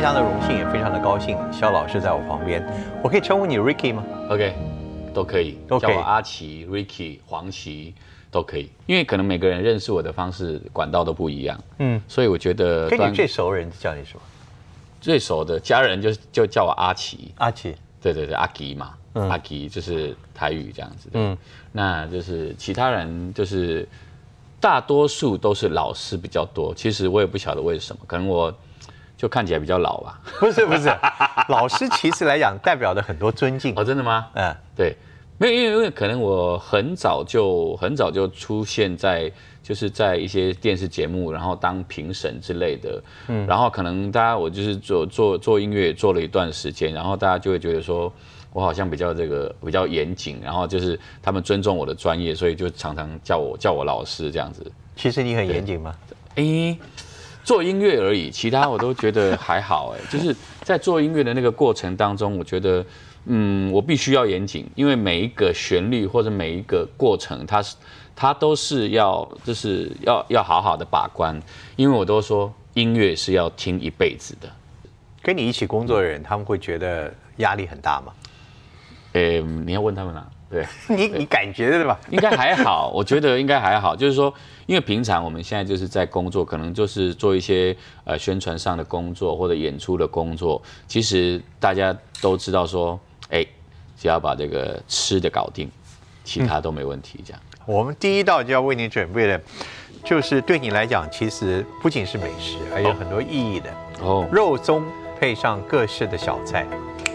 非常的荣幸，也非常的高兴，肖老师在我旁边，我可以称呼你 Ricky 吗？OK，都可以，都可以。叫我阿奇、Ricky、黄奇都可以，因为可能每个人认识我的方式管道都不一样，嗯，所以我觉得跟你最熟的人叫你什么？最熟的家人就就叫我阿奇，阿奇。对对对，阿奇嘛，嗯。阿奇就是台语这样子的，嗯。那就是其他人就是大多数都是老师比较多，其实我也不晓得为什么，可能我就看起来比较老吧。不是不是，老师其实来讲代表的很多尊敬。哦，真的吗？嗯，对，没有，因为因为可能我很早就很早就出现在就是在一些电视节目，然后当评审之类的，嗯，然后可能大家我就是做做做音乐做了一段时间，然后大家就会觉得说。我好像比较这个比较严谨，然后就是他们尊重我的专业，所以就常常叫我叫我老师这样子。其实你很严谨吗？诶，做音乐而已，其他我都觉得还好。哎，就是在做音乐的那个过程当中，我觉得，嗯，我必须要严谨，因为每一个旋律或者每一个过程，它是它都是要就是要要好好的把关，因为我都说音乐是要听一辈子的。跟你一起工作的人，他们会觉得压力很大吗？诶，你要问他们啦，对。你你感觉对吧？应该还好，我觉得应该还好。就是说，因为平常我们现在就是在工作，可能就是做一些呃宣传上的工作或者演出的工作。其实大家都知道说，哎，只要把这个吃的搞定，其他都没问题。这样，我们第一道就要为你准备的，就是对你来讲，其实不仅是美食，还有很多意义的哦，肉粽配上各式的小菜，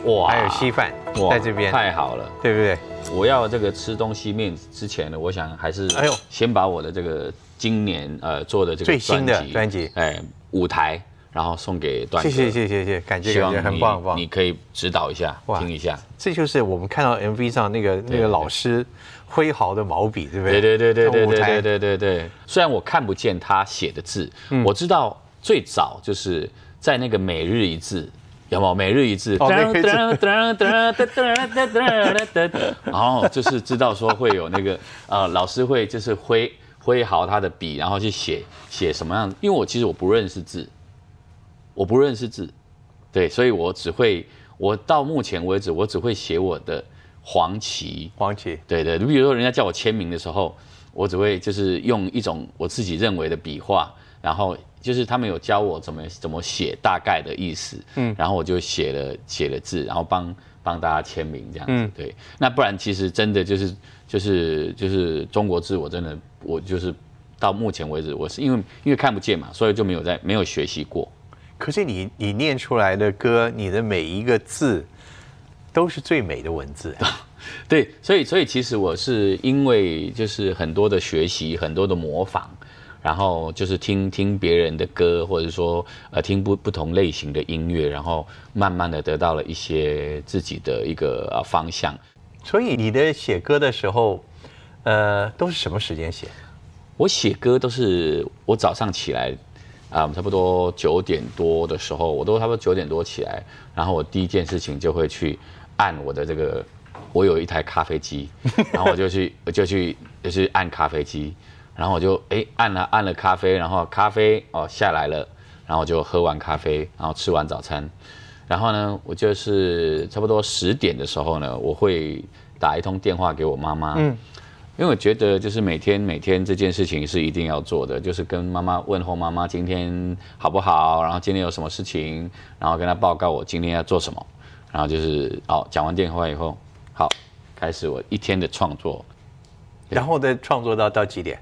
哇还有稀饭哇在这边，太好了。对不对？我要这个吃东西面之前呢，我想还是哎呦先把我的这个今年呃做的这个最新的专辑哎舞台，然后送给段谢哥。谢谢谢谢谢，感觉感希望你觉很棒很棒你。可以指导一下，哇听一下。这就是我们看到 MV 上那个那个老师挥毫的毛笔，对不对？对对对对对对对对对对。虽然我看不见他写的字，嗯我知道最早就是在那个每日一字。有没有？每日一字？哦每日一字。然后就是知道说会有那个呃，老师会就是挥挥毫他的笔，然后去写写什么样？因为我其实我不认识字，我不认识字，对，所以我只会我到目前为止我只会写我的黄旗，黄旗，对对，你比如说人家叫我签名的时候，我只会就是用一种我自己认为的笔画，然后就是他们有教我怎么怎么写大概的意思，嗯，然后我就写了写了字，然后帮帮大家签名这样子，嗯对。那不然其实真的就是就是就是中国字，我真的我就是到目前为止，我是因为因为看不见嘛，所以就没有在没有学习过。可是你你念出来的歌，你的每一个字都是最美的文字。对，所以所以其实我是因为就是很多的学习，很多的模仿，然后就是听听别人的歌，或者说呃听不不同类型的音乐，然后慢慢的得到了一些自己的一个呃方向。所以你的写歌的时候，呃，都是什么时间写？我写歌都是我早上起来啊、差不多九点多的时候，我都差不多九点多起来，然后我第一件事情就会去按我的这个，我有一台咖啡机，然后我就去我 就去就去按咖啡机，然后我就哎按了按了咖啡，然后咖啡哦下来了，然后我就喝完咖啡，然后吃完早餐，然后呢，我就是差不多十点的时候呢，我会打一通电话给我妈妈，嗯，因为我觉得就是每天每天这件事情是一定要做的，就是跟妈妈问候妈妈今天好不好，然后今天有什么事情，然后跟她报告我今天要做什么，然后就是哦讲完电话以后，好开始我一天的创作，然后再创作到到几点？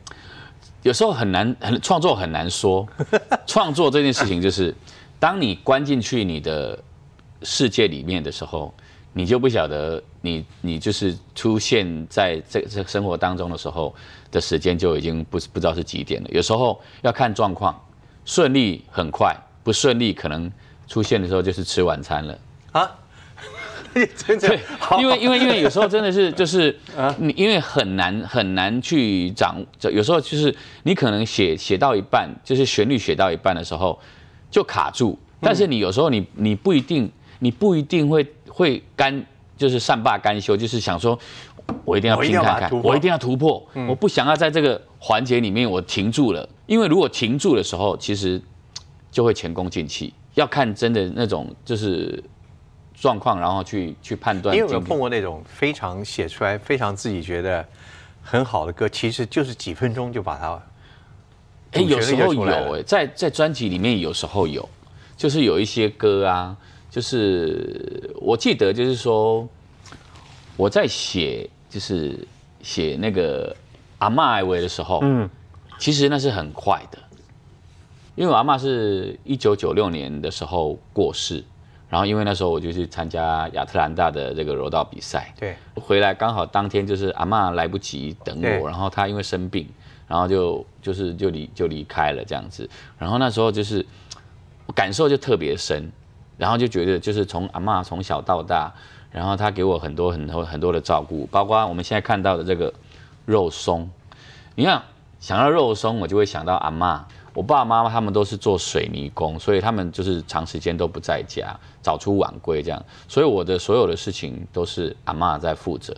有时候很难，很创作很难说。创作这件事情就是，当你关进去你的世界里面的时候，你就不晓得你你就是出现在这这生活当中的时候的时间就已经不不知道是几点了。有时候要看状况，顺利很快，不顺利可能出现的时候就是吃晚餐了。啊？真的。对，因为因为因为有时候真的是就是 你因为很难很难去掌，就有时候就是你可能写写到一半，就是旋律写到一半的时候就卡住，但是你有时候你你不一定你不一定会会甘就是善罢甘休，就是想说我一定要拼看看我一定要突破，我不想要在这个环节里面我停住了，因为如果停住的时候，其实就会前功尽弃。要看真的那种就是状况，然后去去判断。你有没有碰过那种非常写出来非常自己觉得很好的歌，其实就是几分钟就把它，哎，有时候有哎，在在专辑里面有时候有，就是有一些歌啊，就是我记得就是说我在写就是写那个阿妈艾维的时候，嗯，其实那是很快的。因为我阿妈是一九九六年的时候过世，然后因为那时候我就去参加亚特兰大的这个柔道比赛，对，回来刚好当天就是阿妈来不及等我，然后她因为生病，然后就就是就离就离开了这样子，然后那时候就是感受就特别深，然后就觉得就是从阿妈从小到大，然后她给我很多很多很多的照顾，包括我们现在看到的这个肉松，你看想到肉松，我就会想到阿妈。我爸爸妈妈他们都是做水泥工，所以他们就是长时间都不在家，早出晚归这样。所以我的所有的事情都是阿妈在负责。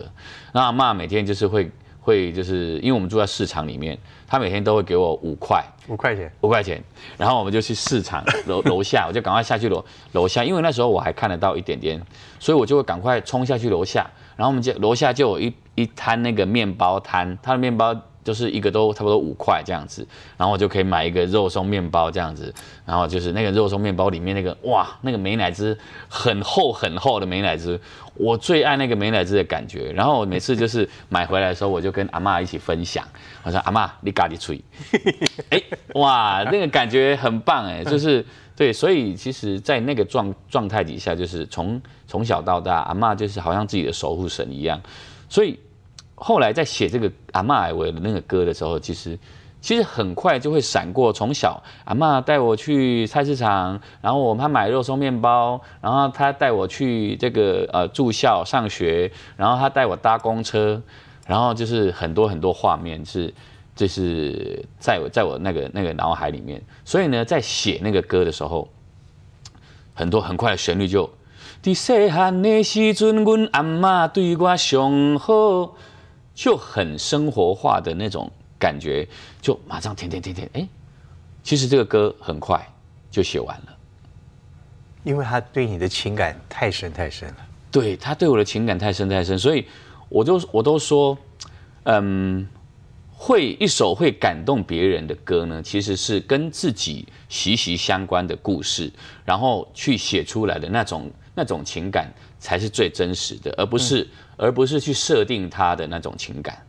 那阿妈每天就是会会就是因为我们住在市场里面，她每天都会给我五块五块钱五块钱，然后我们就去市场楼 楼下，我就赶快下去楼楼下，因为那时候我还看得到一点点，所以我就会赶快冲下去楼下，然后我们就楼下就有一一摊那个面包摊，他的面包。就是一个都差不多五块这样子，然后我就可以买一个肉松面包这样子，然后就是那个肉松面包里面那个哇，那个美奶滋很厚很厚的美奶滋，我最爱那个美奶滋的感觉。然后我每次就是买回来的时候，我就跟阿妈一起分享，我说阿妈你咖喱吹，哎哇，那个感觉很棒哎，就是对，所以其实，在那个状状态底下，就是从从小到大，阿妈就是好像自己的守护神一样，所以。后来在写这个阿妈艾维的那个歌的时候，其实其实很快就会闪过。从小阿妈带我去菜市场，然后我们买肉松面包，然后她带我去这个呃住校上学，然后她带我搭公车，然后就是很多很多画面是就是在我在我那个那个脑海里面。所以呢，在写那个歌的时候，很多很快的旋律就。在细汉的时阵，阮阿妈对我上好。就很生活化的那种感觉，就马上填填填填，哎，其实这个歌很快就写完了，因为他对你的情感太深太深了。对他对我的情感太深太深，所以我都我都说，嗯，会一首会感动别人的歌呢，其实是跟自己息息相关的故事，然后去写出来的那种那种情感。才是最真实的，而不是而不是去设定他的那种情感。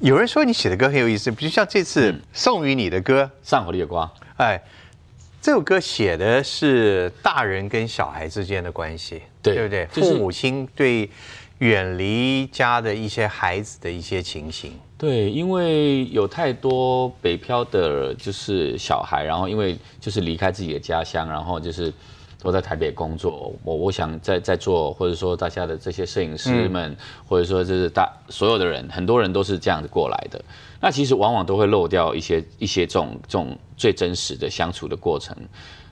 有人说你写的歌很有意思，比如像这次送予你的歌《上火的光》，哎，这首歌写的是大人跟小孩之间的关系，对不对？父母亲对远离家的一些孩子的一些情形。对，因为有太多北漂的，就是小孩，然后因为就是离开自己的家乡，然后就是。都在台北工作，我我想在在做，或者说大家的这些摄影师们，或者说就是大所有的人，很多人都是这样子过来的。那其实往往都会漏掉一些一些这种这种最真实的相处的过程。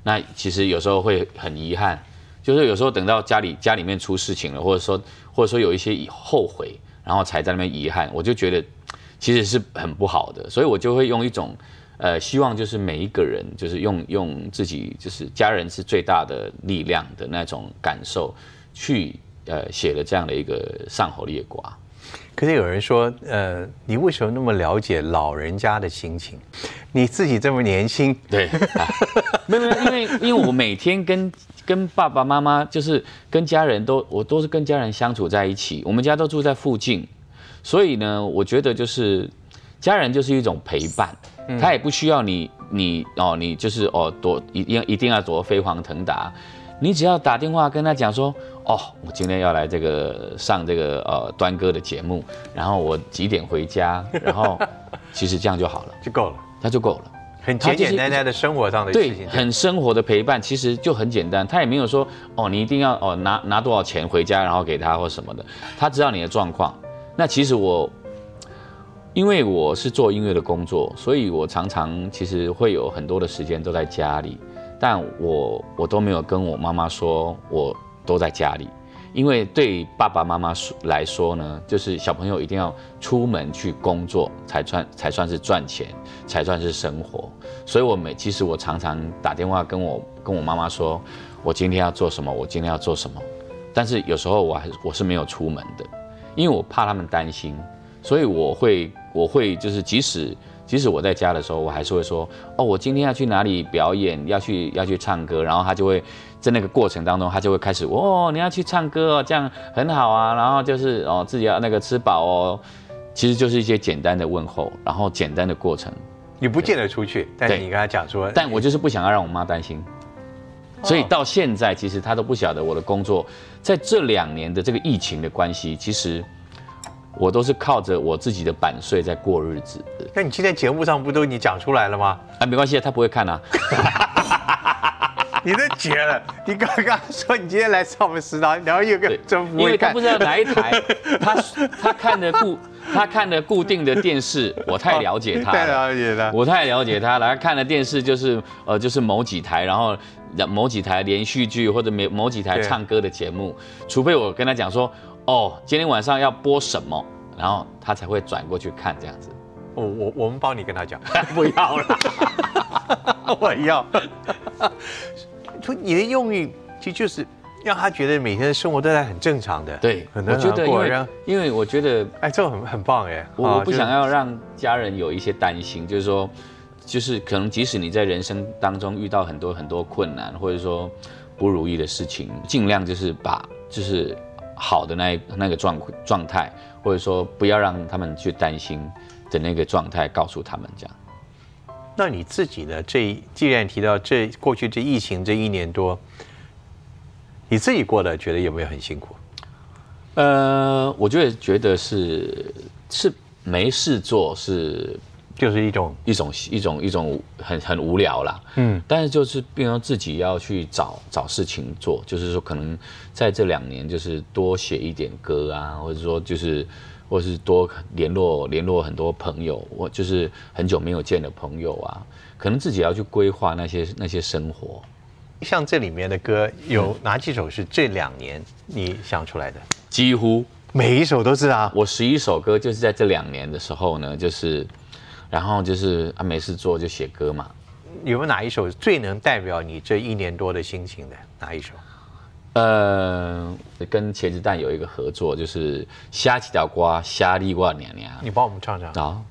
那其实有时候会很遗憾，就是有时候等到家里家里面出事情了，或者说或者说有一些后悔，然后才在那边遗憾，我就觉得其实是很不好的，所以我就会用一种。呃，希望就是每一个人，就是用用自己，就是家人是最大的力量的那种感受，去呃写了这样的一个上火烈瓜。可是有人说，呃，你为什么那么了解老人家的心情？你自己这么年轻，对，没有没有，因为因为我每天跟跟爸爸妈妈，就是跟家人都，我都是跟家人相处在一起，我们家都住在附近，所以呢，我觉得就是家人就是一种陪伴。他也不需要你，你哦，你就是哦，多一定一定要多飞黄腾达，你只要打电话跟他讲说，哦，我今天要来这个上这个呃端哥的节目，然后我几点回家，然后其实这样就好了，就够了，那就够了，很简简单单的生活上的对，很生活的陪伴，其实就很简单，他也没有说哦，你一定要哦拿拿多少钱回家，然后给他或什么的，他知道你的状况，那其实我。因为我是做音乐的工作，所以我常常其实会有很多的时间都在家里，但我我都没有跟我妈妈说我都在家里，因为对爸爸妈妈来说呢，就是小朋友一定要出门去工作才算才算是赚钱，才算是生活。所以我每其实我常常打电话跟我跟我妈妈说，我今天要做什么，我今天要做什么。但是有时候我还我是没有出门的，因为我怕他们担心，所以我会我会就是即使即使我在家的时候，我还是会说哦，我今天要去哪里表演，要去要去唱歌，然后他就会。在那个过程当中，他就会开始哦，你要去唱歌哦，这样很好啊。然后就是哦，自己要那个吃饱哦，其实就是一些简单的问候，然后简单的过程。你不见得出去，但是你跟他讲说，但我就是不想要让我妈担心，所以到现在其实他都不晓得我的工作，在这两年的这个疫情的关系，其实我都是靠着我自己的版税在过日子。那你今天节目上不都你讲出来了吗？啊，没关系，他不会看啊。你都绝了！你刚刚说你今天来上我们食堂，然后有个真不会看，因为他不知道哪一台，他他看的固他看的固定的电视，我太了解他，太了解他，我太了解他了。他看的电视就是呃就是某几台，然后某几台连续剧或者某某几台唱歌的节目，除非我跟他讲说哦今天晚上要播什么，然后他才会转过去看这样子。我我我们帮你跟他讲，不要了，我要。说你的用意其实就是让他觉得每天的生活都在很正常的。对，我觉得因为因为我觉得哎，这个很很棒哎。我不想要让家人有一些担心，就是说，就是可能即使你在人生当中遇到很多很多困难，或者说不如意的事情，尽量就是把就是好的那那个状状态，或者说不要让他们去担心的那个状态告诉他们这样。那你自己呢？这既然提到这过去这疫情这一年多，你自己过得觉得有没有很辛苦？呃，我觉得觉得是是没事做，是就是一种一种一种一种很很无聊啦。嗯，但是就是变成自己要去找找事情做，就是说可能在这两年就是多写一点歌啊，或者说就是。或是多联络联络很多朋友，我就是很久没有见的朋友啊，可能自己要去规划那些那些生活。像这里面的歌，有哪几首是这两年你想出来的？几乎每一首都是啊。我十一首歌就是在这两年的时候呢，就是，然后就是啊没事做就写歌嘛。有没有哪一首最能代表你这一年多的心情的？哪一首？呃，跟茄子蛋有一个合作，就是虾几条瓜，虾立瓜娘娘。你帮我们唱唱啊。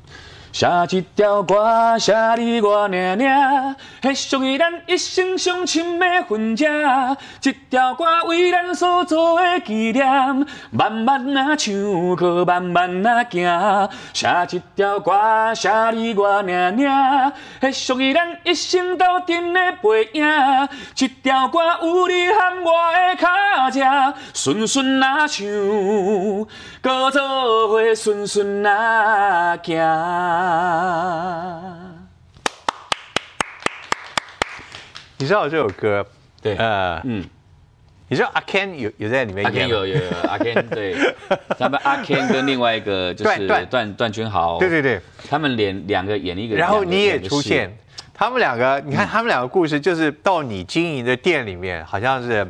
写一条歌，写你我娘娘，迄属于咱一生相亲的婚约。这条歌为咱所做的纪念，慢慢啊唱，可慢慢啊行。写一条歌，写你我娘娘，迄属于咱一生斗阵的背影。这条歌有你和我的脚趾，顺顺啊唱，搁做伙顺顺啊行。啊！你知道这首歌？对，呃，嗯，你知道阿 Ken 有有在里面演？有有有阿 Ken 对，他们阿 Ken 跟另外一个就是段段君豪，对对对，他们连两个演一个，然后你也出现，他们两个，你看他们两个故事，就是到你经营的店里面，好像是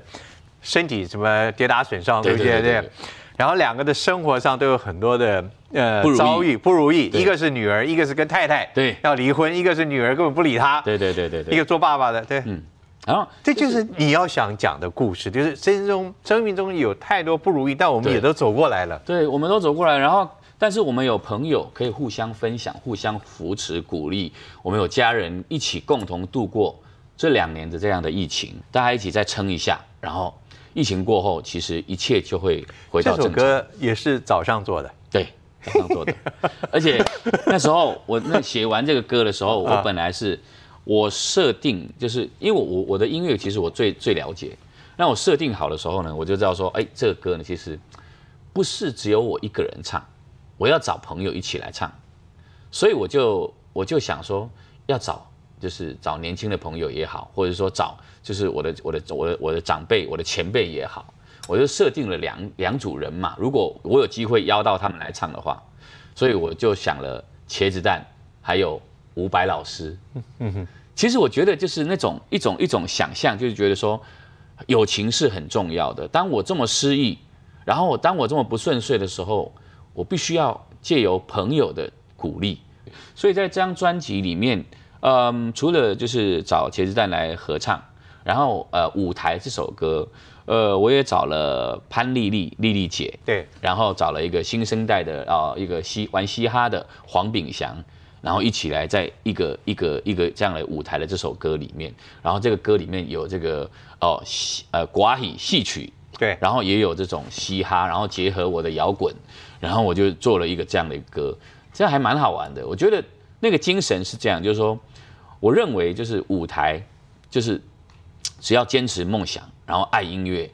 身体什么跌打损伤，对不对？对。然后两个的生活上都有很多的呃遭遇不如意，一个是女儿，一个是跟太太对。要离婚，一个是女儿根本不理他，对对对对对，一个做爸爸的对，嗯，然后这就是你要想讲的故事，就是生命中生命中有太多不如意，但我们也都走过来了，对，我们都走过来，然后但是我们有朋友可以互相分享、互相扶持、鼓励，我们有家人一起共同度过这两年的这样的疫情，大家一起再撑一下，然后。疫情过后，其实一切就会回到正常。这首歌也是早上做的，对，早上做的。而且那时候我那写完这个歌的时候，我本来是我设定，就是因为我我我的音乐其实我最最了解。那我设定好的时候呢，我就知道说，哎，这个歌呢其实不是只有我一个人唱，我要找朋友一起来唱。所以我就我就想说，要找。就是找年轻的朋友也好，或者说找就是我的我的我的我的长辈、我的前辈也好，我就设定了两两组人嘛。如果我有机会邀到他们来唱的话，所以我就想了茄子蛋，还有伍佰老师。其实我觉得就是那种一种一种想象，就是觉得说友情是很重要的。当我这么失意，然后当我这么不顺遂的时候，我必须要借由朋友的鼓励。所以在这张专辑里面，嗯，除了就是找茄子蛋来合唱，然后呃舞台这首歌，呃我也找了潘丽丽丽丽姐，对，然后找了一个新生代的啊、一个嘻玩嘻哈的黄炳祥，然后一起来在一个一个一个这样的舞台的这首歌里面，然后这个歌里面有这个哦戏呃寡喜戏曲，对，然后也有这种嘻哈，然后结合我的摇滚，然后我就做了一个这样的歌，这样还蛮好玩的。我觉得那个精神是这样，就是说，我认为就是舞台，就是只要坚持梦想，然后爱音乐，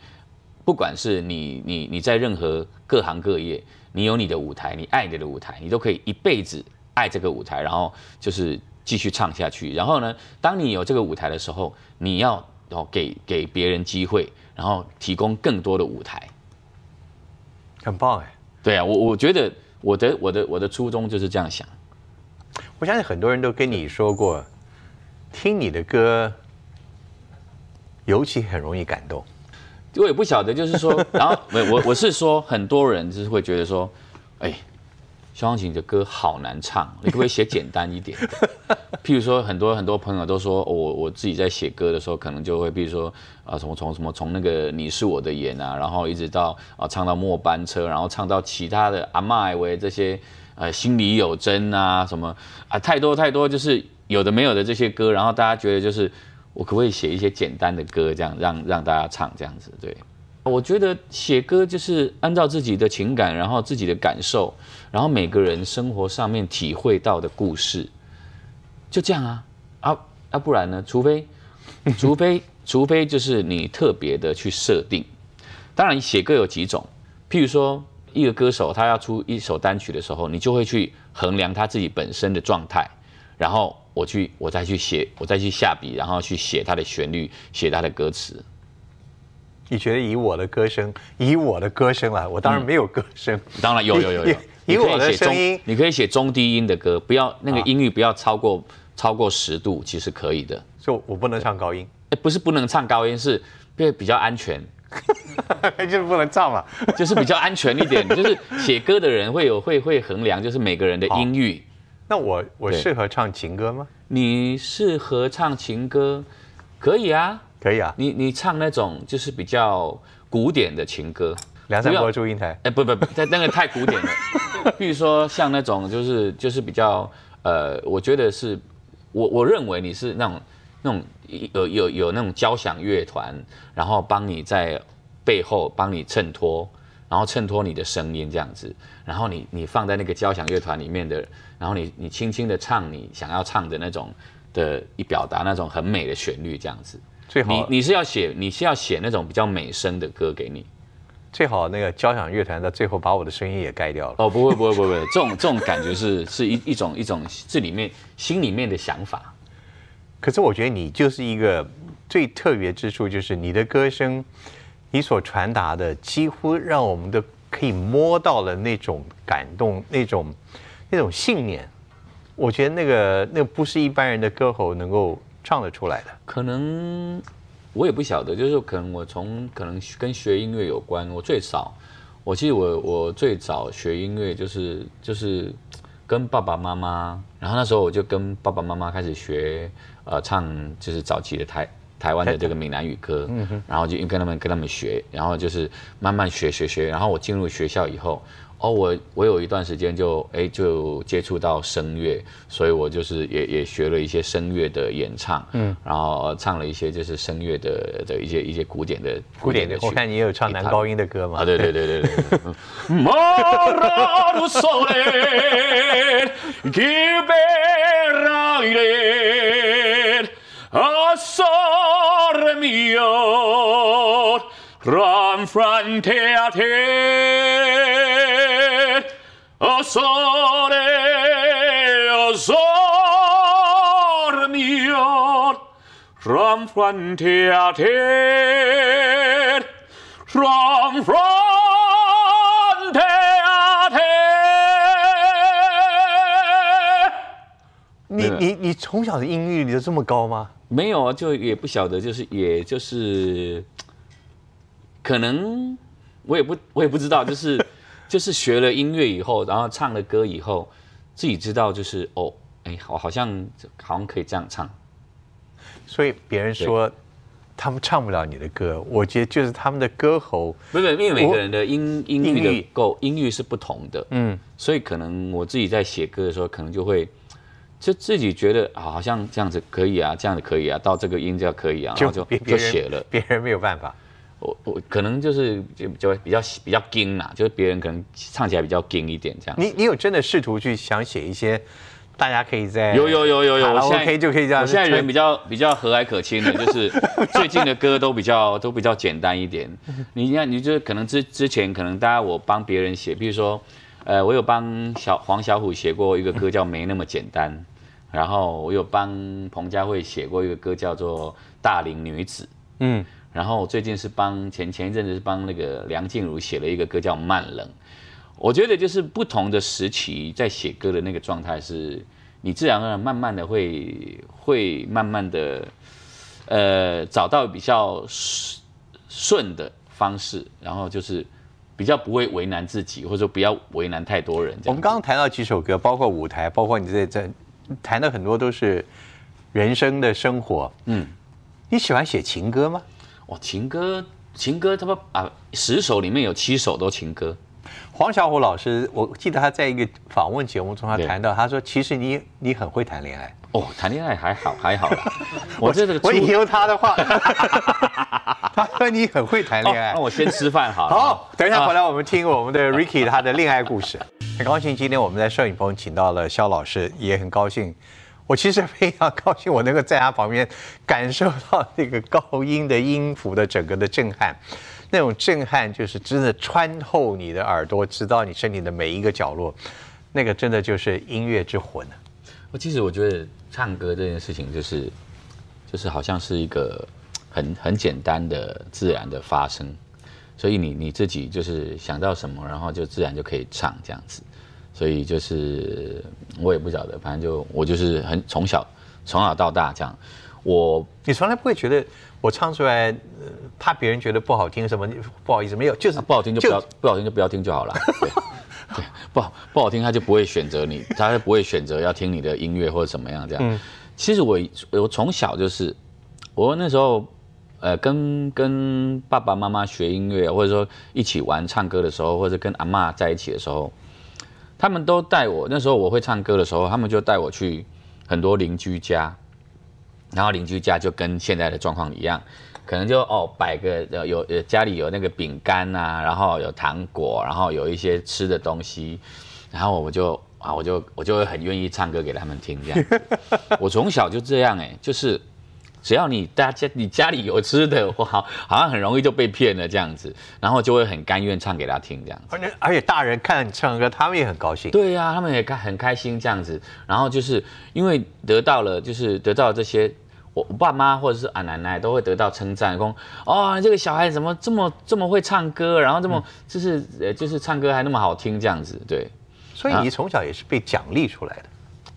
不管是你你你在任何各行各业，你有你的舞台，你爱你的舞台，你都可以一辈子爱这个舞台，然后就是继续唱下去。然后呢，当你有这个舞台的时候，你要哦给给别人机会，然后提供更多的舞台。很棒哎。对啊，我我觉得我的我的我的初衷就是这样想。我相信很多人都跟你说过，听你的歌，尤其很容易感动。我也不晓得，就是说，然后我我我是说，很多人就是会觉得说，哎，萧煌奇的歌好难唱，你可不可以写简单一点的？譬如说，很多很多朋友都说，我我自己在写歌的时候，可能就会，比如说啊，从从什么从那个你是我的眼啊，然后一直到啊唱到末班车，然后唱到其他的阿麦艾维这些，呃，心里有针啊什么啊，太多太多，就是有的没有的这些歌，然后大家觉得就是。我可不可以写一些简单的歌，这样让让大家唱这样子？对，我觉得写歌就是按照自己的情感，然后自己的感受，然后每个人生活上面体会到的故事，就这样啊啊啊！不然呢？除非除非 除非就是你特别的去设定。当然，写歌有几种，譬如说一个歌手他要出一首单曲的时候，你就会去衡量他自己本身的状态，然后。我去，我再去写，我再去下笔，然后去写它的旋律，写它的歌词。你觉得以我的歌声，以我的歌声来，我当然没有歌声。当然有有有有，以我的声音，你可以写中低音的歌，不要那个音域不要超过超过十度，其实可以的。就我不能唱高音，不是不能唱高音，是比较安全，就是不能唱嘛，就是比较安全一点。就是写歌的人会有会会衡量，就是每个人的音域。那我我适合唱情歌吗？你适合唱情歌，可以啊，可以啊。你你唱那种就是比较古典的情歌，梁山伯祝英台。哎，不不不，那个太古典了。比如说像那种就是就是比较呃，我觉得是，我我认为你是那种那种有有有那种交响乐团，然后帮你在背后帮你衬托。然后衬托你的声音这样子，然后你你放在那个交响乐团里面的，然后你你轻轻的唱你想要唱的那种的，以表达那种很美的旋律这样子。最好你你是要写你是要写那种比较美声的歌给你。最好那个交响乐团到最后把我的声音也盖掉了。哦，不会不会不会，这种这种感觉是是一一种一种这里面心里面的想法。可是我觉得你就是一个最特别之处，就是你的歌声。你所传达的几乎让我们的可以摸到了那种感动，那种那种信念，我觉得那个那不是一般人的歌喉能够唱得出来的。可能我也不晓得，就是可能我从可能跟学音乐有关。我最早，我记得我我最早学音乐就是就是跟爸爸妈妈，然后那时候我就跟爸爸妈妈开始学呃唱，就是早期的台。台湾的这个闽南语歌，然后就跟他们跟他们学，然后就是慢慢学学学，然后我进入学校以后，哦，我我有一段时间就哎就接触到声乐，所以我就是也也学了一些声乐的演唱，嗯，然后唱了一些就是声乐的的一些一些古典的古典的，我看你也有唱男高音的歌嘛，啊，对对对对对。A sore mio, ranfrante a te. A sore, a sore mio, ranfrante a te. Ranfrante 你你你从小的音域你就这么高吗？没有啊，就也不晓得，就是也就是，可能我也不我也不知道，就是就是学了音乐以后，然后唱了歌以后，自己知道就是哦，哎，我好像好像可以这样唱。所以别人说他们唱不了你的歌，我觉得就是他们的歌喉，不是，因为每个人的音音域音域的够音域是不同的，嗯，所以可能我自己在写歌的时候，可能就会就自己觉得啊好像这样子可以啊，这样子可以啊，到这个音就要可以啊，然后就就写了。别人没有办法。我我可能就是就就比较比较硬啦，就是别人可能唱起来比较硬一点这样。你你有真的试图去想写一些大家可以在有有有有有，现在 OK 就可以这样我现在人比较比较和蔼可亲的，就是 最近的歌都比较都比较简单一点。你看，你就可能之之前可能大家我帮别人写，比如说，呃，我有帮小黄小虎写过一个歌叫《没那么简单》，然后我有帮彭佳慧写过一个歌叫做《大龄女子》。嗯，然后我最近是帮前前一阵子是帮那个梁静茹写了一个歌叫《慢冷》，我觉得就是不同的时期在写歌的那个状态是，你自然而然慢慢的会会慢慢的，呃，找到比较顺顺的方式，然后就是比较不会为难自己，或者说不要为难太多人。我们刚刚谈到几首歌，包括舞台，包括你在在谈的很多都是人生的生活。嗯，你喜欢写情歌吗？哇，情歌情歌，他们啊，十首里面有七首都情歌。黄小虎老师，我记得他在一个访问节目中，他对谈到，他说其实你你很会谈恋爱。哦，谈恋爱还好还好啦，我这个初我引用他的话，他说你很会谈恋爱哦那。我先吃饭好了。好，等一下啊回来我们听我们的 Ricky 他的恋爱故事。很高兴今天我们在摄影棚请到了肖老师，也很高兴。我其实非常高兴，我能够在他旁边感受到那个高音的音符的整个的震撼，那种震撼就是真的穿透你的耳朵，直到你身体的每一个角落，那个真的就是音乐之魂啊。我其实我觉得唱歌这件事情，就是就是好像是一个很很简单的自然的发生，所以你你自己就是想到什么，然后就自然就可以唱这样子。所以就是我也不晓得，反正就我就是很从小从小到大这样，我你从来不会觉得我唱出来，呃怕别人觉得不好听什么？不好意思，没有，就是啊不好听就不要不好听就不要听就好了。对，对，不好不好听他就不会选择你，他就不会选择要听你的音乐或者怎么样这样。其实我我从小就是我那时候呃跟跟爸爸妈妈学音乐，或者说一起玩唱歌的时候，或者跟阿嬷在一起的时候，他们都带我。那时候我会唱歌的时候，他们就带我去很多邻居家，然后邻居家就跟现在的状况一样，可能就哦摆个呃有呃家里有那个饼干呐，然后有糖果，然后有一些吃的东西，然后我就啊我就我就会很愿意唱歌给他们听这样。我从小就这样哎、就是只要你大家你家里有吃的，我好好像很容易就被骗了这样子，然后就会很甘愿唱给他听这样子。而且而且大人看你唱歌，他们也很高兴。对呀、他们也开很开心这样子，然后就是因为得到了，就是得到了这些，我我爸妈或者是俺奶奶都会得到称赞，说哦，这个小孩怎么这么这么会唱歌，然后这么、就是呃就是唱歌还那么好听这样子，对，所以你从小也是被奖励出来的。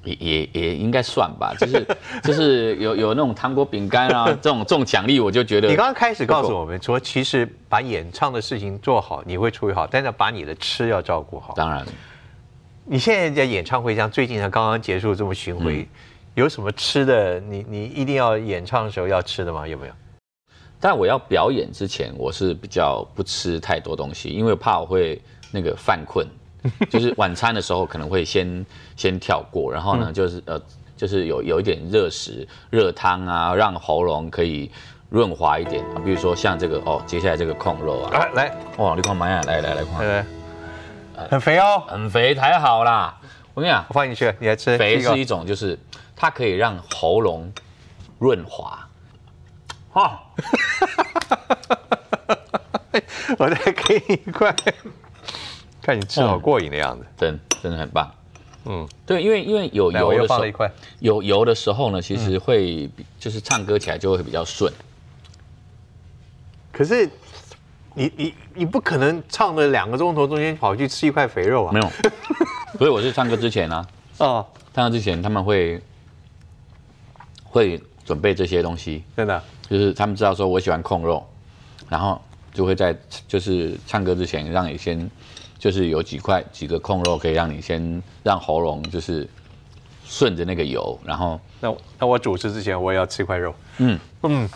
也也也应该算吧，就是就是有有那种糖果饼干啊这种这种奖励，我就觉得你刚刚开始告诉我们说，其实把演唱的事情做好，你会处理好，但是把你的吃要照顾好。当然你现在在演唱会，像最近才刚刚结束这么巡回，嗯有什么吃的？你你一定要演唱的时候要吃的吗？有没有？但我要表演之前，我是比较不吃太多东西，因为怕我会那个犯困，就是晚餐的时候可能会先先跳过，然后呢，就是呃，就是有有一点热食、热汤啊，让喉咙可以润滑一点。比如说像这个哦，接下来这个控肉啊，来，来，哇，你看妈呀，来来来看，呃，很肥哦，很肥太好啦。我跟你讲我，放进去，你来吃。肥是一种就是它可以让喉咙润滑。哦，我再给你一块，看你吃好过瘾的样子。真真的很棒。嗯，对，因为因为有油的时候。有油的时候呢，其实会比就是唱歌起来就会比较顺。可是你你你不可能唱了两个钟头，中间跑去吃一块肥肉啊没？有，所以我是唱歌之前啊、哦，唱歌之前他们会会准备这些东西，真的。就是他们知道说我喜欢控肉，然后就会在就是唱歌之前让你先，就是有几块几个控肉可以让你先让喉咙就是顺着那个油，然后那那我主持之前我也要吃块肉。嗯嗯，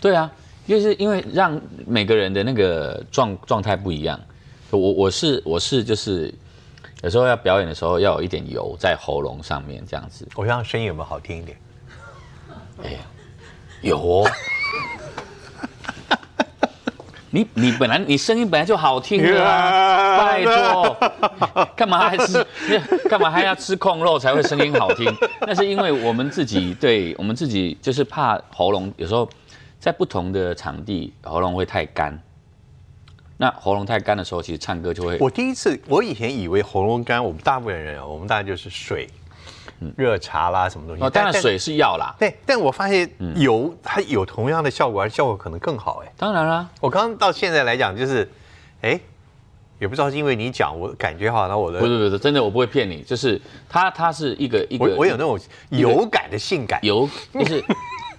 对啊，就是因为让每个人的那个状状态不一样，我我是我是就是有时候要表演的时候要有一点油在喉咙上面这样子。我让声音有没有好听一点？哎呀，有哦。你你本来你声音本来就好听的啊，拜托，干嘛还吃 干嘛还要吃控肉才会声音好听？那是因为我们自己对我们自己就是怕喉咙有时候在不同的场地喉咙会太干，那喉咙太干的时候，其实唱歌就会。我第一次我以前以为喉咙干，我们大部分人我们大概就是水。热茶啦，什么东西？哦，当然水是要啦。对，但我发现油它有同样的效果，而效果可能更好哎。当然啦，我刚刚到现在来讲，就是，哎，也不知道是因为你讲，我感觉好像我的不是不是真的，我不会骗你，就是它它是一个一个，我有那种油感的性感，油就是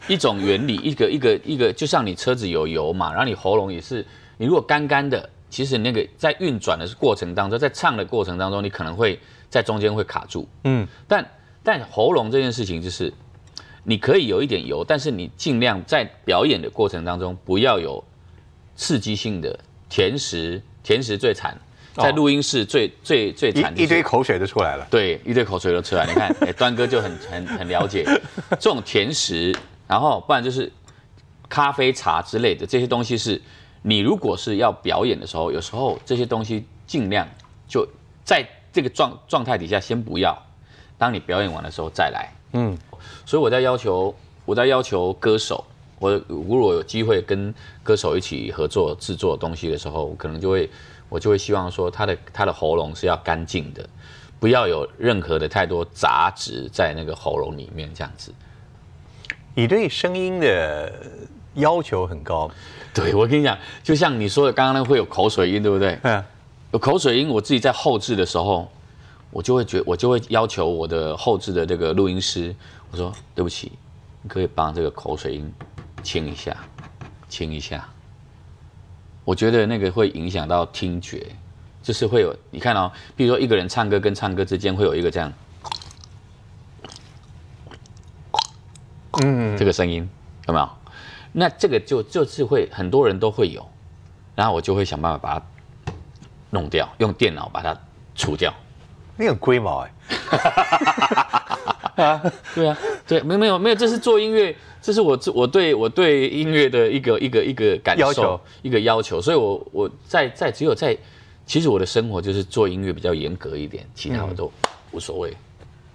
一种原理，一个一个一个，就像你车子有油嘛，然后你喉咙也是，你如果干干的，其实那个在运转的过程当中，在唱的过程当中，你可能会在中间会卡住，嗯，但。但喉咙这件事情就是，你可以有一点油，但是你尽量在表演的过程当中不要有刺激性的甜食，甜食最惨，在录音室最最最惨，一堆口水都出来了。对，一堆口水都出来。你看，哎，端哥就很很很了解这种甜食，然后不然就是咖啡茶之类的这些东西，是你如果是要表演的时候，有时候这些东西尽量就在这个状状态底下先不要。当你表演完的时候再来，嗯，所以我在要求，我在要求歌手，我如果有机会跟歌手一起合作制作东西的时候，可能就会，我就会希望说他的他的喉咙是要干净的，不要有任何的太多杂质在那个喉咙里面这样子。你对声音的要求很高，对我跟你讲，就像你说的，刚刚那会有口水音，对不对？嗯，有口水音，我自己在后置的时候。我就会觉，我就会要求我的后置的这个录音师，我说对不起，你可以帮这个口水音清一下，清一下。我觉得那个会影响到听觉，就是会有你看哦，比如说一个人唱歌跟唱歌之间会有一个这样，嗯，这个声音有没有？那这个就就是会很多人都会有，然后我就会想办法把它弄掉，用电脑把它除掉。那个龟毛哎，啊，对啊，对，没没有没有，这是做音乐，这是我我对我对音乐的一个一个一个感受，一个要求，所以我我在在只有在，其实我的生活就是做音乐比较严格一点，其他我都无所谓。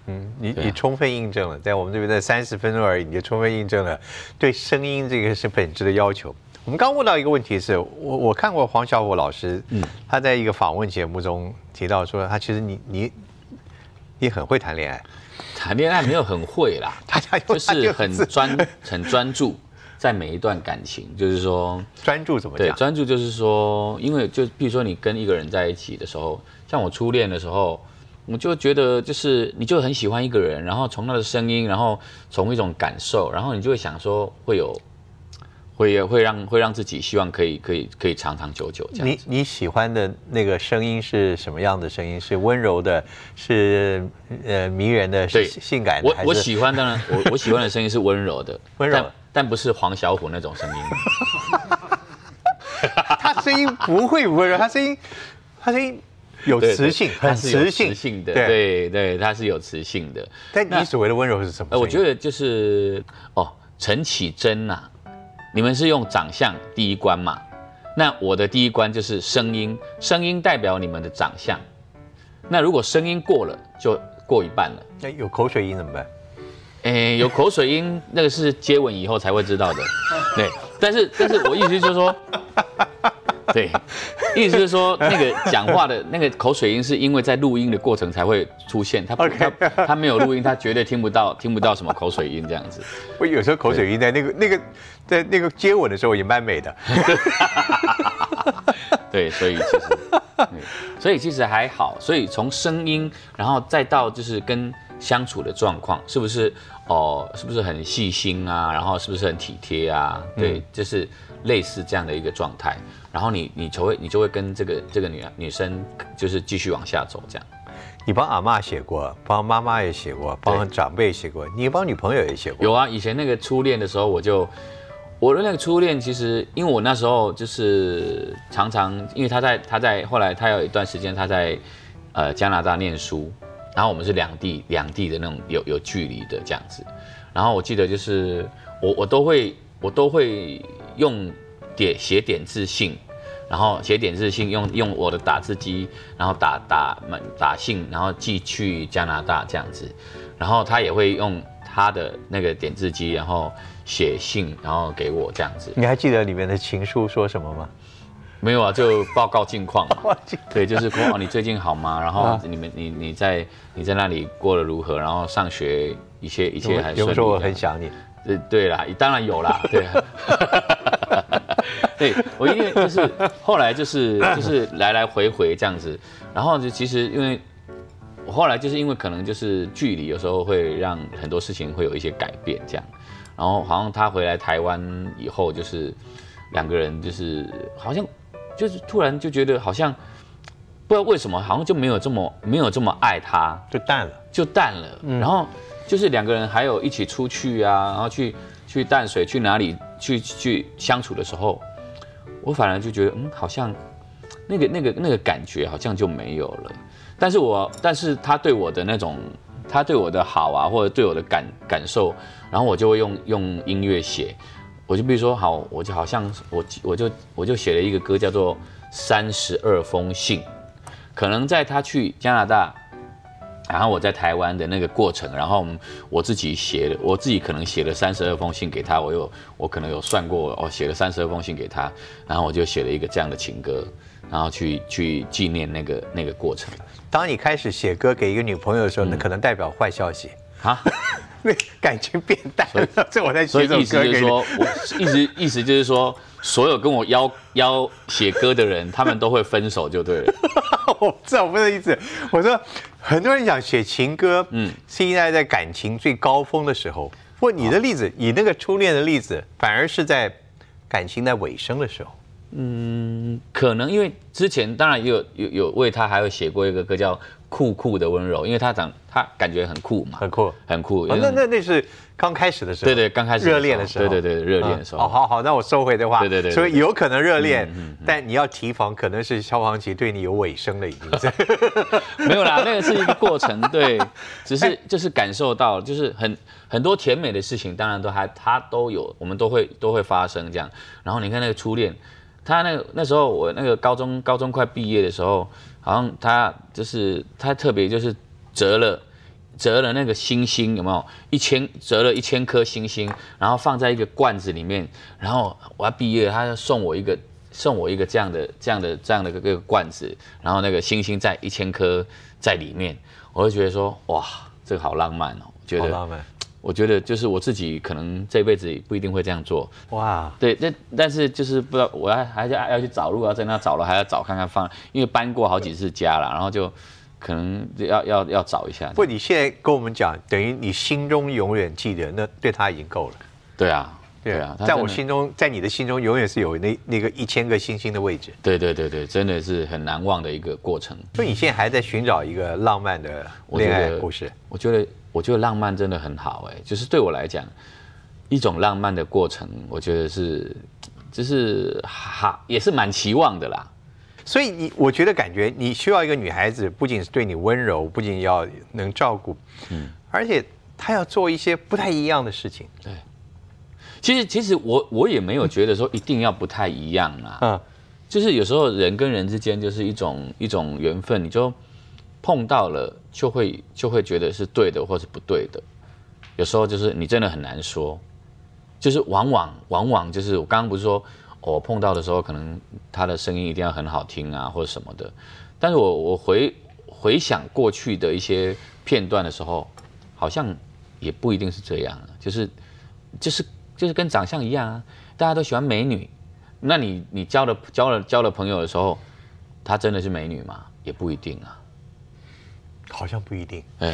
嗯，你你充分印证了，在我们这边在三十分钟而已，你就充分印证了对声音这个是本质的要求。我们刚问到一个问题是我我看过黄小虎老师，嗯，他在一个访问节目中提到说，他其实你你你很会谈恋爱，谈恋爱没有很会啦，他就是很专很专注在每一段感情，就是说专注怎么对专注就是说，因为就比如说你跟一个人在一起的时候，像我初恋的时候，我就觉得就是你就很喜欢一个人，然后从他的声音，然后从一种感受，然后你就会想说会有。会会让会让自己希望可以可以可以长长久久这样。你你喜欢的那个声音是什么样的声音？是温柔的，是呃迷人的，是性感的？我我喜欢的，我我喜欢的声音是温柔的，温柔，但不是黄小虎那种声音。他声音不会温柔，他声音他声音有磁性，很磁性的，对对，他是有磁性的。但你所谓的温柔是什么？我觉得就是哦，陈绮贞呐。你们是用长相第一关嘛？那我的第一关就是声音，声音代表你们的长相。那如果声音过了，就过一半了。那有口水音怎么办？哎，有口水音，那个是接吻以后才会知道的。对，但是但是我意思就是说。对，意思是说那个讲话的那个口水音，是因为在录音的过程才会出现。他他他没有录音，他绝对听不到听不到什么口水音这样子。我有时候口水音在那个那个在那个接吻的时候也蛮美的。对，所以其实，所以其实还好。所以从声音，然后再到就是跟相处的状况，是不是哦，是不是很细心啊？然后是不是很体贴啊？对，就是类似这样的一个状态。然后你你就会你就会跟这个这个女女生就是继续往下走这样。你帮阿妈写过，帮妈妈也写过，帮长辈写过，你帮女朋友也写过。有啊，以前那个初恋的时候，我就我的那个初恋，其实因为我那时候就是常常，因为他在他在后来他有一段时间他在呃加拿大念书，然后我们是两地两地的那种有有距离的这样子，然后我记得就是我我都会我都会用点写点字信。然后写点字信，用用我的打字机，然后打打打信，然后寄去加拿大这样子。然后他也会用他的那个点字机，然后写信，然后给我这样子。你还记得里面的情书说什么吗？没有啊，就报告近况。对，就是说哦，你最近好吗？然后你们你你在你在那里过得如何？然后上学一切一切还顺利。有说我很想你。对对啦，当然有啦，对。对，我因为就是后来就是就是来来回回这样子，然后就其实因为我后来就是因为可能就是距离有时候会让很多事情会有一些改变这样，然后好像他回来台湾以后就是两个人就是好像就是突然就觉得好像不知道为什么好像就没有这么没有这么爱他，就淡了，就淡了，然后就是两个人还有一起出去啊，然后去去淡水去哪里去去相处的时候。我反而就觉得，嗯，好像那个那个那个感觉好像就没有了。但是我，但是他对我的那种，他对我的好啊，或者对我的感感受，然后我就会用用音乐写。我就比如说，好，我就好像我我就我就写了一个歌，叫做《三十二封信》。可能在他去加拿大。然后我在台湾的那个过程，然后我自己写的，我自己可能写了三十二封信给他，我有我可能有算过，哦，写了三十二封信给他，然后我就写了一个这样的情歌，然后去去纪念那个那个过程。当你开始写歌给一个女朋友的时候，那可能代表坏消息啊，那感情变淡了。这 我在写这首歌给你。意思意思就是说，所有跟我邀邀写歌的人，他们都会分手就对了。我这我不是意思，我说。很多人想写情歌，嗯，是应该在感情最高峰的时候。不过你的例子，你那个初恋的例子，反而是在感情在尾声的时候。嗯，可能因为之前当然有有有为他还有写过一个歌叫《酷酷的温柔》，因为他长他感觉很酷嘛，很酷很酷。那那那是。刚开始的时候，对对，刚开始热恋的时候，对对对，热恋的时候。哦，好好，那我收回的话，对对对，所以有可能热恋，但你要提防，可能是消防局对你有尾声了，已经。没有啦，那个是一个过程，对，只是就是感受到，就是很很多甜美的事情，当然都还他都有，我们都会都会发生这样。然后你看那个初恋，他那个那时候我那个高中高中快毕业的时候，好像他就是他特别就是折了。折了那个星星有没有一千折了一千颗星星，然后放在一个罐子里面，然后我要毕业，他就送我一个送我一个这样的这样的这样的一个罐子，然后那个星星在一千颗在里面，我就觉得说哇，这个好浪漫哦，觉得浪漫，我觉得就是我自己可能这辈子不一定会这样做哇，对，那但是就是不知道我要还要要去找，如果要在那找了还要找看看放，因为搬过好几次家了，然后就。可能要要要找一下。不，你现在跟我们讲，等于你心中永远记得，那对他已经够了。对啊，对啊，在我心中，在你的心中，永远是有那那个一千个星星的位置。对对对对，真的是很难忘的一个过程。所以你现在还在寻找一个浪漫的恋爱故事？我觉得，我觉得浪漫真的很好哎，就是对我来讲，一种浪漫的过程，我觉得是，就是哈，也是蛮期望的啦。所以你，我觉得感觉你需要一个女孩子，不仅是对你温柔，不仅要能照顾，嗯，而且她要做一些不太一样的事情。对，其实其实我我也没有觉得说一定要不太一样啊，嗯，就是有时候人跟人之间就是一种一种缘分，你就碰到了就会就会觉得是对的或是不对的，有时候就是你真的很难说，就是往往往往就是我刚刚不是说。我碰到的时候，可能他的声音一定要很好听啊，或者什么的。但是我我回回想过去的一些片段的时候，好像也不一定是这样。就是就是就是跟长相一样啊，大家都喜欢美女。那你你交了交了交了朋友的时候，她真的是美女吗？也不一定啊。好像不一定。哎，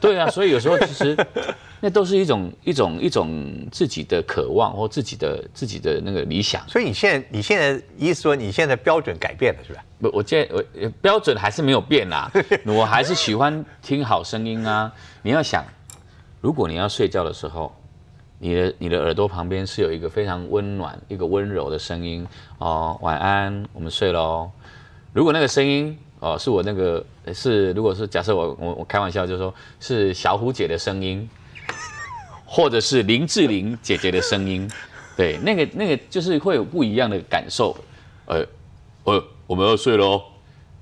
对啊，所以有时候其实 那都是一种一种一种自己的渴望或自己的自己的那个理想。所以你现在你现在意思说你现在标准改变了是吧？不，我现在我呃标准还是没有变啦，我还是喜欢听好声音啊。你要想，如果你要睡觉的时候，你的你的耳朵旁边是有一个非常温暖、一个温柔的声音哦，晚安，我们睡喽。如果那个声音哦是我那个是，如果是假设我我我开玩笑就说是小虎姐的声音，或者是林志玲姐姐的声音，对，那个那个就是会有不一样的感受，呃呃，我们要睡喽，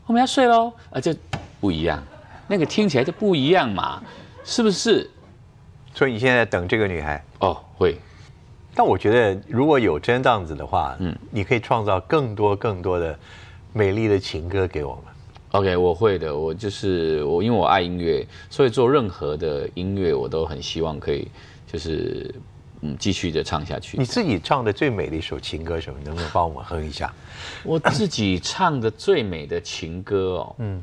我们要睡喽，啊，就不一样，那个听起来就不一样嘛，是不是？所以你现在等这个女孩？哦，会。但我觉得如果有真这样子的话，嗯，你可以创造更多更多的美丽的情歌给我们。OK，我会的。我就是我，因为我爱音乐，所以做任何的音乐，我都很希望可以就是嗯继续的唱下去你。自己唱的最美的一首情歌什么？能不能帮我们哼一下？我自己唱的最美的情歌哦，嗯。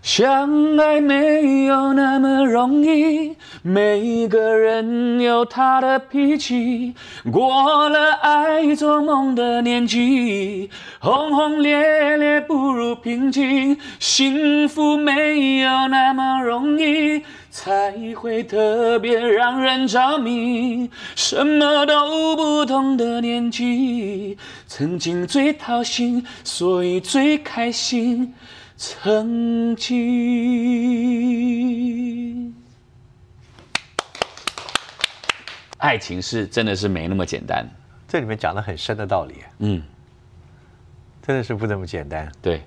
相爱没有那么容易，每个人有他的脾气。过了爱做梦的年纪，轰轰烈烈不如平静。幸福没有那么容易，才会特别让人着迷。什么都不懂的年纪，曾经最掏心，所以最开心。曾经，爱情是真的是没那么简单。这里面讲了很深的道理，嗯，真的是不那么简单。对，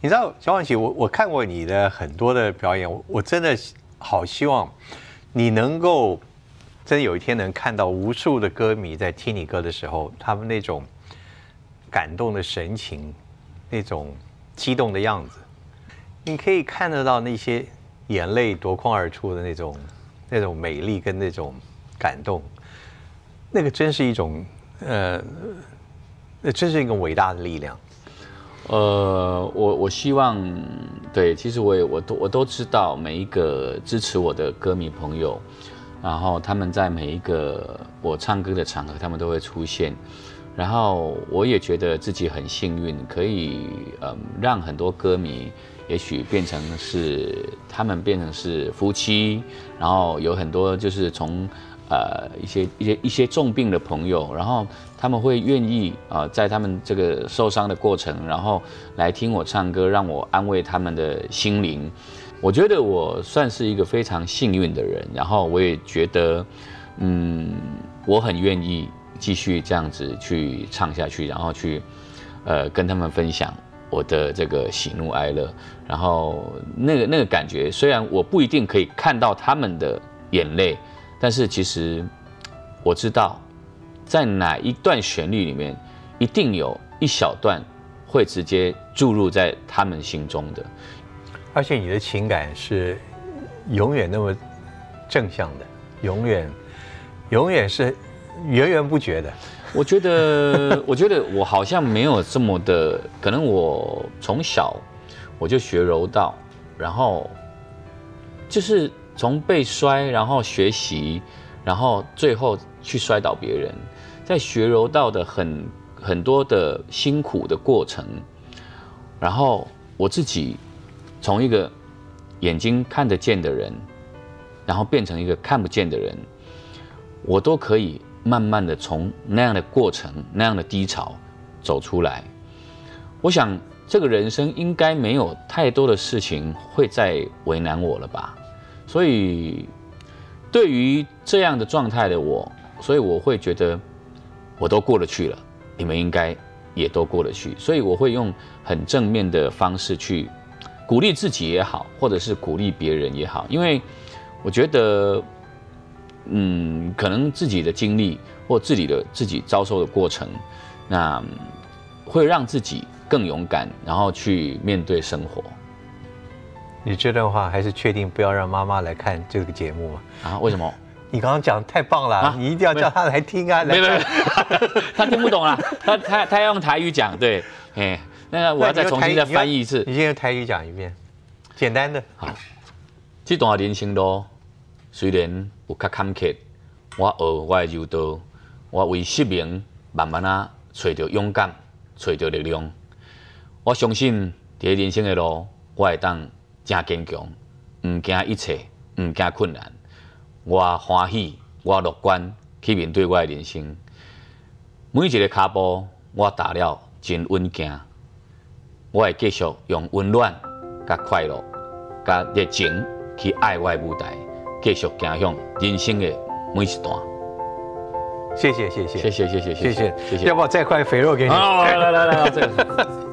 你知道小婉琪，我我看过你的很多的表演，我我真的好希望你能够真有一天能看到无数的歌迷在听你歌的时候，他们那种感动的神情，那种激动的样子，你可以看得到那些眼泪夺眶而出的那种那种美丽跟那种感动，那个真是一种呃，那真是一个伟大的力量。呃，我我希望，对，其实我也我都我都知道每一个支持我的歌迷朋友，然后他们在每一个我唱歌的场合，他们都会出现，然后我也觉得自己很幸运，可以嗯让很多歌迷也许变成是他们变成是夫妻，然后有很多就是从呃一些一些一些重病的朋友，然后他们会愿意啊、呃在他们这个受伤的过程，然后来听我唱歌，让我安慰他们的心灵。我觉得我算是一个非常幸运的人，然后我也觉得，嗯，我很愿意继续这样子去唱下去，然后去呃跟他们分享我的这个喜怒哀乐，然后那个那个感觉，虽然我不一定可以看到他们的眼泪，但是其实我知道，在哪一段旋律里面，一定有一小段会直接注入在他们心中的。而且你的情感是永远那么正向的，永远永远是源源不绝的。我觉得，我觉得我好像没有这么的，可能我从小我就学柔道，然后就是从被摔，然后学习，然后最后去摔倒别人，在学柔道的很很多的辛苦的过程，然后我自己从一个眼睛看得见的人，然后变成一个看不见的人，我都可以慢慢的从那样的过程、那样的低潮走出来。我想，这个人生应该没有太多的事情会再为难我了吧。所以，对于这样的状态的我，所以我会觉得我都过得去了，你们应该也都过得去。所以我会用很正面的方式去鼓励自己也好，或者是鼓励别人也好，因为我觉得。嗯，可能自己的经历或自己的自己遭受的过程，那嗯会让自己更勇敢，然后去面对生活你这段话还是确定不要让妈妈来看这个节目吗？啊？为什么？你刚刚讲得太棒了，啊你一定要叫她来听啊！没有没有来看，他听不懂啦，他他他要用台语讲，对，哎，那个我要再重新再翻译一次你。先用台语讲一遍。简单的。好，这段人生路虽然有较坎坷，我学我的柔道，我为失明慢慢啊找到勇敢，找到力量。我相信伫人生的路，我会当真坚强，毋惊一切，毋惊困难。我欢喜，我乐观去面对我的人生。每一个脚步，我踏了真稳健。我会继续用温暖、甲快乐、甲热情去爱我的舞台，继续走向人生的每一段。谢谢谢谢谢谢谢谢谢谢谢谢要不要再块肥肉给你？来来来，这个。